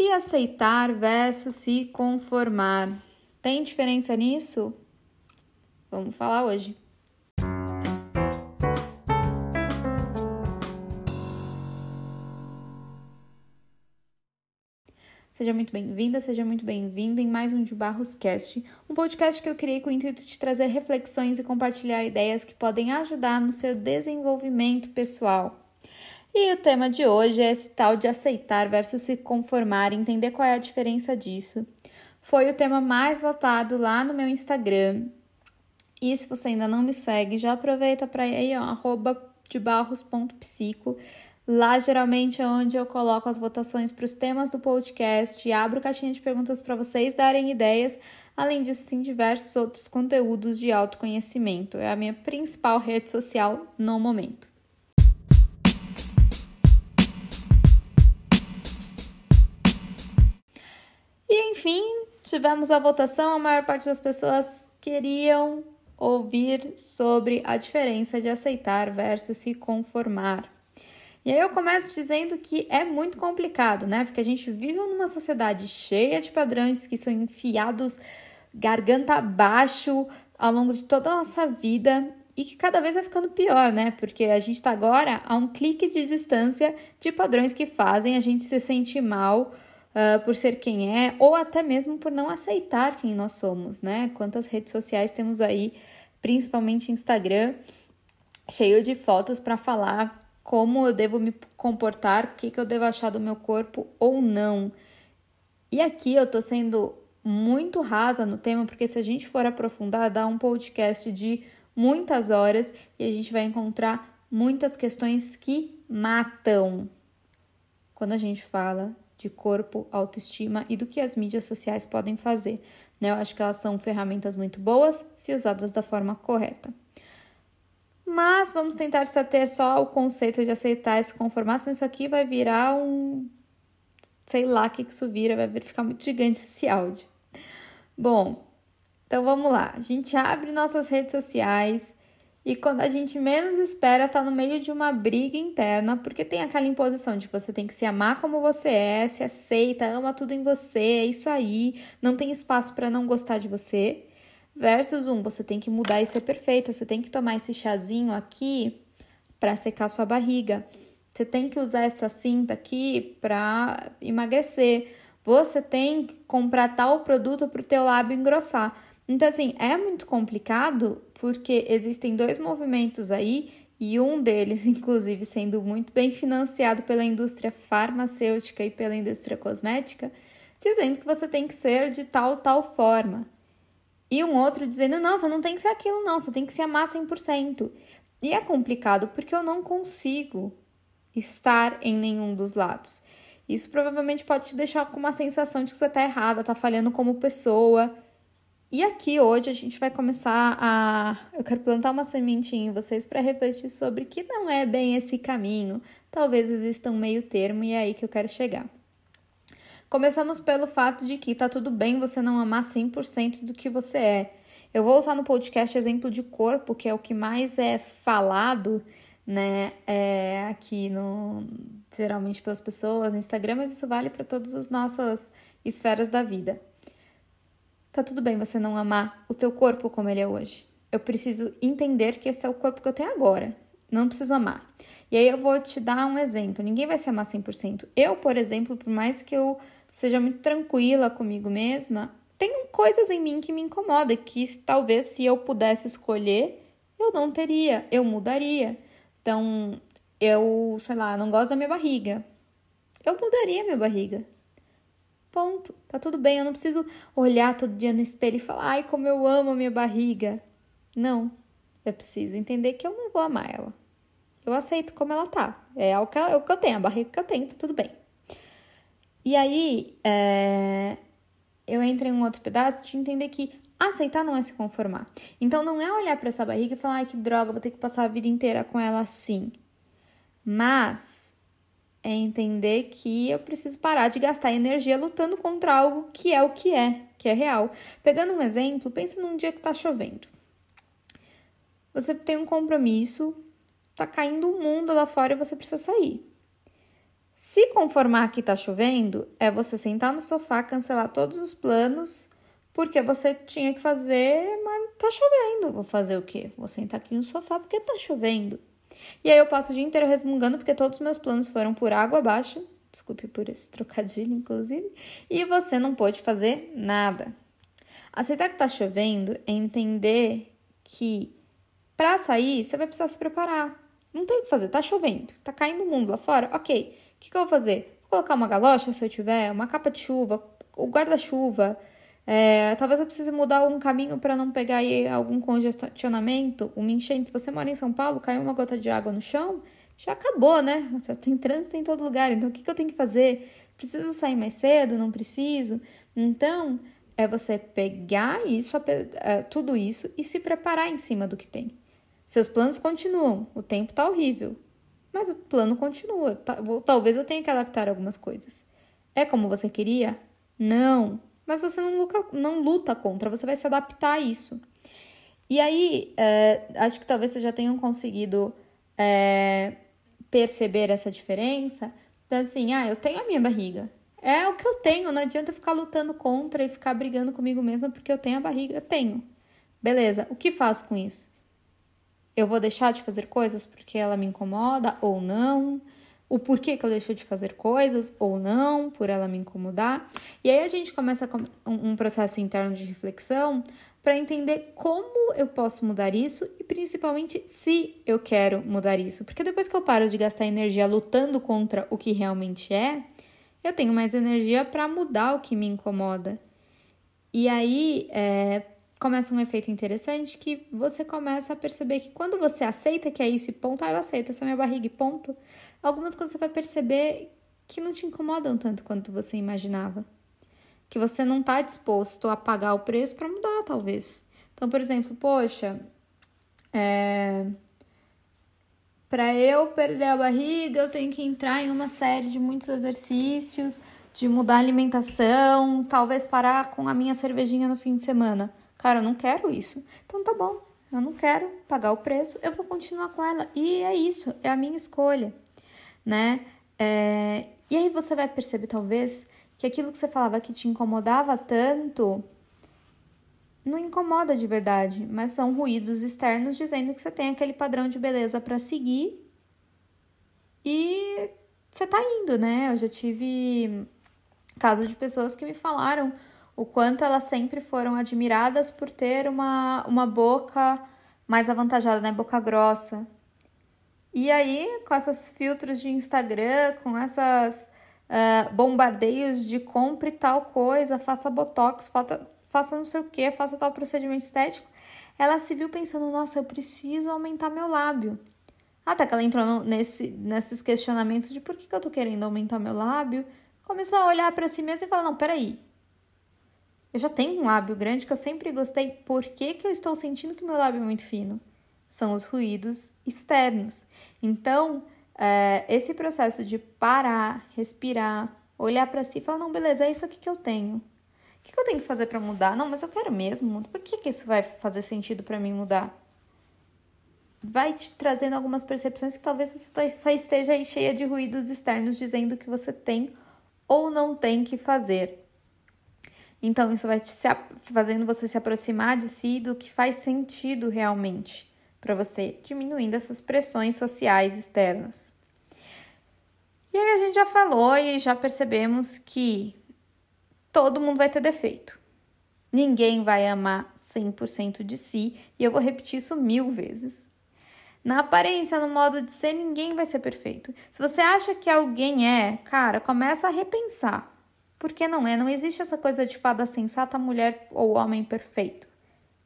Se aceitar versus se conformar. Tem diferença nisso? Vamos falar hoje. Seja muito bem-vinda, seja muito bem-vindo em mais um de Barros Cast, um podcast que eu criei com o intuito de trazer reflexões e compartilhar ideias que podem ajudar no seu desenvolvimento pessoal. E o tema de hoje é esse tal de aceitar versus se conformar, entender qual é a diferença disso. Foi o tema mais votado lá no meu Instagram. E se você ainda não me segue, já aproveita para ir aí, arroba de barros.psico. Lá geralmente é onde eu coloco as votações para os temas do podcast e abro caixinha de perguntas para vocês darem ideias. Além disso, tem diversos outros conteúdos de autoconhecimento. É a minha principal rede social no momento. Enfim, tivemos a votação, a maior parte das pessoas queriam ouvir sobre a diferença de aceitar versus se conformar. E aí eu começo dizendo que é muito complicado, né? Porque a gente vive numa sociedade cheia de padrões que são enfiados garganta abaixo ao longo de toda a nossa vida e que cada vez vai ficando pior, né? Porque a gente está agora a um clique de distância de padrões que fazem a gente se sentir mal uh, por ser quem é, ou até mesmo por não aceitar quem nós somos, né? Quantas redes sociais temos aí, principalmente Instagram, cheio de fotos para falar como eu devo me comportar, o que, que eu devo achar do meu corpo ou não. E aqui eu tô sendo muito rasa no tema, porque se a gente for aprofundar, dá um podcast de muitas horas e a gente vai encontrar muitas questões que matam quando a gente fala de corpo, autoestima e do que as mídias sociais podem fazer. Né? Eu acho que elas são ferramentas muito boas se usadas da forma correta. Mas vamos tentar se ater só o conceito de aceitar e se conformar, senão isso aqui vai virar um. Sei lá o que, que isso vira, vai ficar muito gigante esse áudio. Bom, então vamos lá. A gente abre nossas redes sociais e quando a gente menos espera, tá no meio de uma briga interna, porque tem aquela imposição de que você tem que se amar como você é, se aceita, ama tudo em você, é isso aí, não tem espaço para não gostar de você. Versus um, você tem que mudar e ser perfeita, você tem que tomar esse chazinho aqui para secar sua barriga. Você tem que usar essa cinta aqui para emagrecer. Você tem que comprar tal produto para o teu lábio engrossar. Então, assim, é muito complicado porque existem dois movimentos aí e um deles, inclusive, sendo muito bem financiado pela indústria farmacêutica e pela indústria cosmética, dizendo que você tem que ser de tal tal forma. E um outro dizendo: não, você não tem que ser aquilo, não, você tem que se amar 100%. E é complicado porque eu não consigo estar em nenhum dos lados. Isso provavelmente pode te deixar com uma sensação de que você está errada, está falhando como pessoa. E aqui hoje a gente vai começar a. Eu quero plantar uma sementinha em vocês para refletir sobre que não é bem esse caminho. Talvez exista um meio termo e é aí que eu quero chegar. Começamos pelo fato de que tá tudo bem você não amar 100% do que você é. Eu vou usar no podcast exemplo de corpo, que é o que mais é falado, né, é, aqui no geralmente pelas pessoas no Instagram, mas isso vale para todas as nossas esferas da vida. Tá tudo bem você não amar o teu corpo como ele é hoje. Eu preciso entender que esse é o corpo que eu tenho agora. Não preciso amar. E aí eu vou te dar um exemplo. Ninguém vai se amar 100%. Eu, por exemplo, por mais que eu seja muito tranquila comigo mesma, tem coisas em mim que me incomodam que talvez se eu pudesse escolher, eu não teria, eu mudaria. Então, eu, sei lá, não gosto da minha barriga. Eu mudaria minha barriga. Ponto. Tá tudo bem, eu não preciso olhar todo dia no espelho e falar, ai, como eu amo a minha barriga. Não. Eu preciso entender que eu não vou amar ela. Eu aceito como ela tá. É o que, é eu tenho, a barriga que eu tenho, tá tudo bem. E aí, é, eu entro em um outro pedaço de entender que aceitar não é se conformar. Então, não é olhar para essa barriga e falar, ai, que droga, vou ter que passar a vida inteira com ela assim. Mas é entender que eu preciso parar de gastar energia lutando contra algo que é o que é, que é real. Pegando um exemplo, pensa num dia que tá chovendo. Você tem um compromisso, tá caindo o mundo lá fora e você precisa sair. Se conformar que tá chovendo, é você sentar no sofá, cancelar todos os planos, porque você tinha que fazer, mas tá chovendo. Vou fazer o quê? Vou sentar aqui no sofá porque tá chovendo. E aí eu passo o dia inteiro resmungando porque todos os meus planos foram por água abaixo. Desculpe por esse trocadilho, inclusive. E você não pôde fazer nada. Aceitar que tá chovendo é entender que para sair você vai precisar se preparar. Não tem o que fazer, tá chovendo, tá caindo o mundo lá fora. Ok, o que, que eu vou fazer? Vou colocar uma galocha se eu tiver, uma capa de chuva, o guarda-chuva. É, talvez eu precise mudar algum caminho para não pegar aí algum congestionamento, uma enchente. Se você mora em São Paulo, caiu uma gota de água no chão, já acabou, né? Tem trânsito em todo lugar. Então, o que, que eu tenho que fazer? Preciso sair mais cedo? Não preciso? Então, é você pegar isso, é, tudo isso e se preparar em cima do que tem. Seus planos continuam, o tempo tá horrível, mas o plano continua. Talvez eu tenha que adaptar algumas coisas. É como você queria? Não. Mas você não luta, não luta contra, você vai se adaptar a isso. E aí, é, acho que talvez vocês já tenham conseguido é, perceber essa diferença. Então, assim, ah, eu tenho a minha barriga. É o que eu tenho, não adianta ficar lutando contra e ficar brigando comigo mesma porque eu tenho a barriga. Eu tenho. Beleza, o que faço com isso? Eu vou deixar de fazer coisas porque ela me incomoda ou não? O porquê que eu deixo de fazer coisas ou não, por ela me incomodar. E aí a gente começa um processo interno de reflexão para entender como eu posso mudar isso e principalmente se eu quero mudar isso. Porque depois que eu paro de gastar energia lutando contra o que realmente é, eu tenho mais energia para mudar o que me incomoda. E aí, é, começa um efeito interessante que você começa a perceber que quando você aceita que é isso e ponto, ah, eu aceito, essa é minha barriga e ponto, algumas coisas você vai perceber que não te incomodam tanto quanto você imaginava. Que você não está disposto a pagar o preço para mudar, talvez. Então, por exemplo, poxa, é... para eu perder a barriga, eu tenho que entrar em uma série de muitos exercícios, de mudar a alimentação, talvez parar com a minha cervejinha no fim de semana. Cara, eu não quero isso. Então tá bom, eu não quero pagar o preço, eu vou continuar com ela. E é isso, é a minha escolha, né? É... E aí você vai perceber, talvez, que aquilo que você falava que te incomodava tanto não incomoda de verdade, mas são ruídos externos dizendo que você tem aquele padrão de beleza para seguir e você tá indo, né? Eu já tive casos de pessoas que me falaram o quanto elas sempre foram admiradas por ter uma, uma boca mais avantajada, né? Boca grossa. E aí, com esses filtros de Instagram, com essas uh, bombardeios de compre tal coisa, faça botox, faça, faça não sei o que, faça tal procedimento estético, ela se viu pensando: nossa, eu preciso aumentar meu lábio. Até que ela entrou no, nesse, nesses questionamentos de por que, que eu tô querendo aumentar meu lábio. Começou a olhar para si mesma e falar: não, peraí, eu já tenho um lábio grande que eu sempre gostei. Por que, que eu estou sentindo que meu lábio é muito fino? São os ruídos externos. Então, é, esse processo de parar, respirar, olhar para si e falar: não, beleza, é isso aqui que eu tenho. O que, que eu tenho que fazer para mudar? Não, mas eu quero mesmo. Por que, que isso vai fazer sentido para mim mudar? Vai te trazendo algumas percepções que talvez você só esteja aí cheia de ruídos externos dizendo que você tem ou não tem que fazer. Então, isso vai te fazendo você se aproximar de si do que faz sentido realmente para você, diminuindo essas pressões sociais externas. E aí a gente já falou e já percebemos que todo mundo vai ter defeito. Ninguém vai amar 100% de si, e eu vou repetir isso mil vezes. Na aparência, no modo de ser, ninguém vai ser perfeito. Se você acha que alguém é, cara, começa a repensar. Porque não é, não existe essa coisa de fada sensata, mulher ou homem perfeito.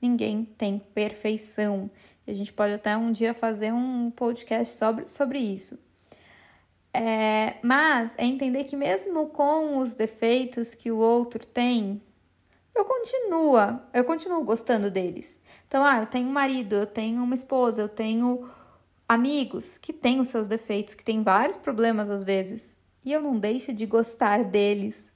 Ninguém tem perfeição. A gente pode até um dia fazer um podcast sobre, sobre isso. É, mas é entender que mesmo com os defeitos que o outro tem, eu continuo, eu continuo gostando deles. Então, ah, eu tenho um marido, eu tenho uma esposa, eu tenho amigos que têm os seus defeitos, que têm vários problemas às vezes. E eu não deixo de gostar deles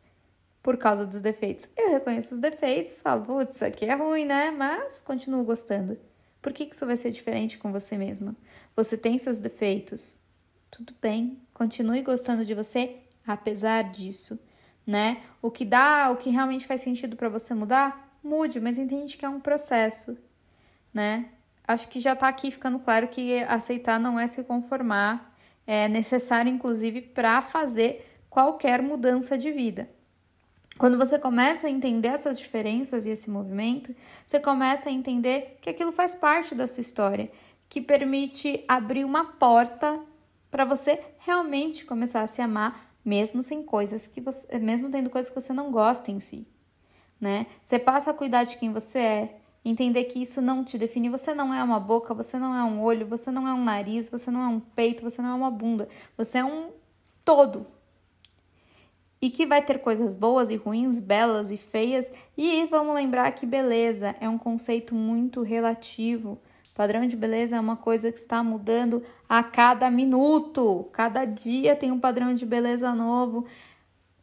por causa dos defeitos. Eu reconheço os defeitos, falo, putz, isso aqui é ruim, né? Mas continuo gostando. Por que, que isso vai ser diferente com você mesma? Você tem seus defeitos? Tudo bem, continue gostando de você apesar disso, né? O que dá, o que realmente faz sentido para você mudar, mude, mas entende que é um processo, né? Acho que já tá aqui ficando claro que aceitar não é se conformar, é necessário inclusive para fazer qualquer mudança de vida. Quando você começa a entender essas diferenças e esse movimento, você começa a entender que aquilo faz parte da sua história, que permite abrir uma porta para você realmente começar a se amar, mesmo sem coisas que você, mesmo tendo coisas que você não gosta em si, né? Você passa a cuidar de quem você é, entender que isso não te define, você não é uma boca, você não é um olho, você não é um nariz, você não é um peito, você não é uma bunda, você é um todo, e que vai ter coisas boas e ruins, belas e feias, e vamos lembrar que beleza é um conceito muito relativo. Padrão de beleza é uma coisa que está mudando a cada minuto. Cada dia tem um padrão de beleza novo.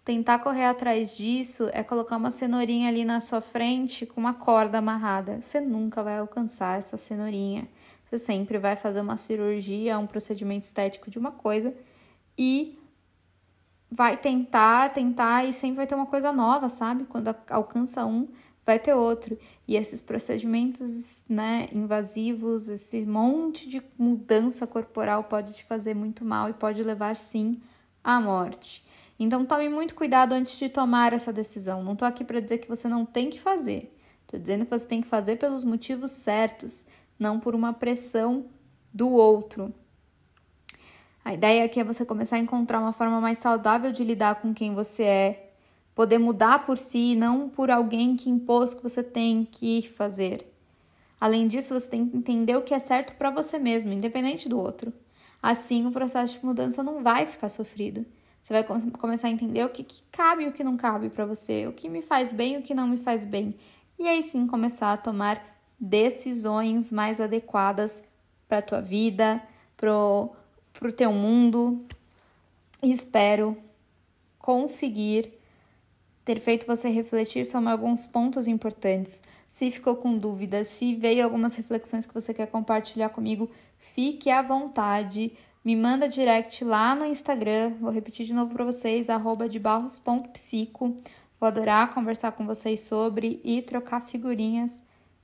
Tentar correr atrás disso é colocar uma cenourinha ali na sua frente com uma corda amarrada. Você nunca vai alcançar essa cenourinha. Você sempre vai fazer uma cirurgia, um procedimento estético de uma coisa e vai tentar, tentar e sempre vai ter uma coisa nova, sabe? Quando alcança um, vai ter outro. E esses procedimentos, né, invasivos, esse monte de mudança corporal pode te fazer muito mal e pode levar sim à morte. Então tome muito cuidado antes de tomar essa decisão. Não tô aqui para dizer que você não tem que fazer. Tô dizendo que você tem que fazer pelos motivos certos, não por uma pressão do outro. A ideia aqui é você começar a encontrar uma forma mais saudável de lidar com quem você é, poder mudar por si, não por alguém que impôs que você tem que fazer. Além disso, você tem que entender o que é certo para você mesmo, independente do outro. Assim, o processo de mudança não vai ficar sofrido. Você vai começar a entender o que, que cabe e o que não cabe para você, o que me faz bem e o que não me faz bem. E aí sim começar a tomar decisões mais adequadas para a tua vida, pro para o teu mundo. E espero conseguir ter feito você refletir sobre alguns pontos importantes. Se ficou com dúvidas, se veio algumas reflexões que você quer compartilhar comigo, fique à vontade. Me manda direct lá no Instagram. Vou repetir de novo para vocês: arroba de barros.psico. Vou adorar conversar com vocês sobre e trocar figurinhas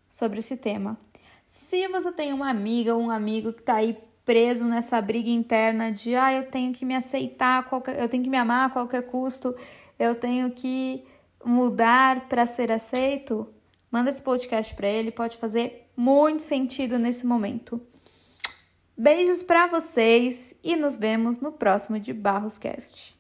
sobre esse tema. Se você tem uma amiga ou um amigo que está aí preso nessa briga interna de ah, eu tenho que me aceitar, qualquer, eu tenho que me amar a qualquer custo, eu tenho que mudar para ser aceito, manda esse podcast para ele, pode fazer muito sentido nesse momento. Beijos para vocês e nos vemos no próximo de Barros Cast.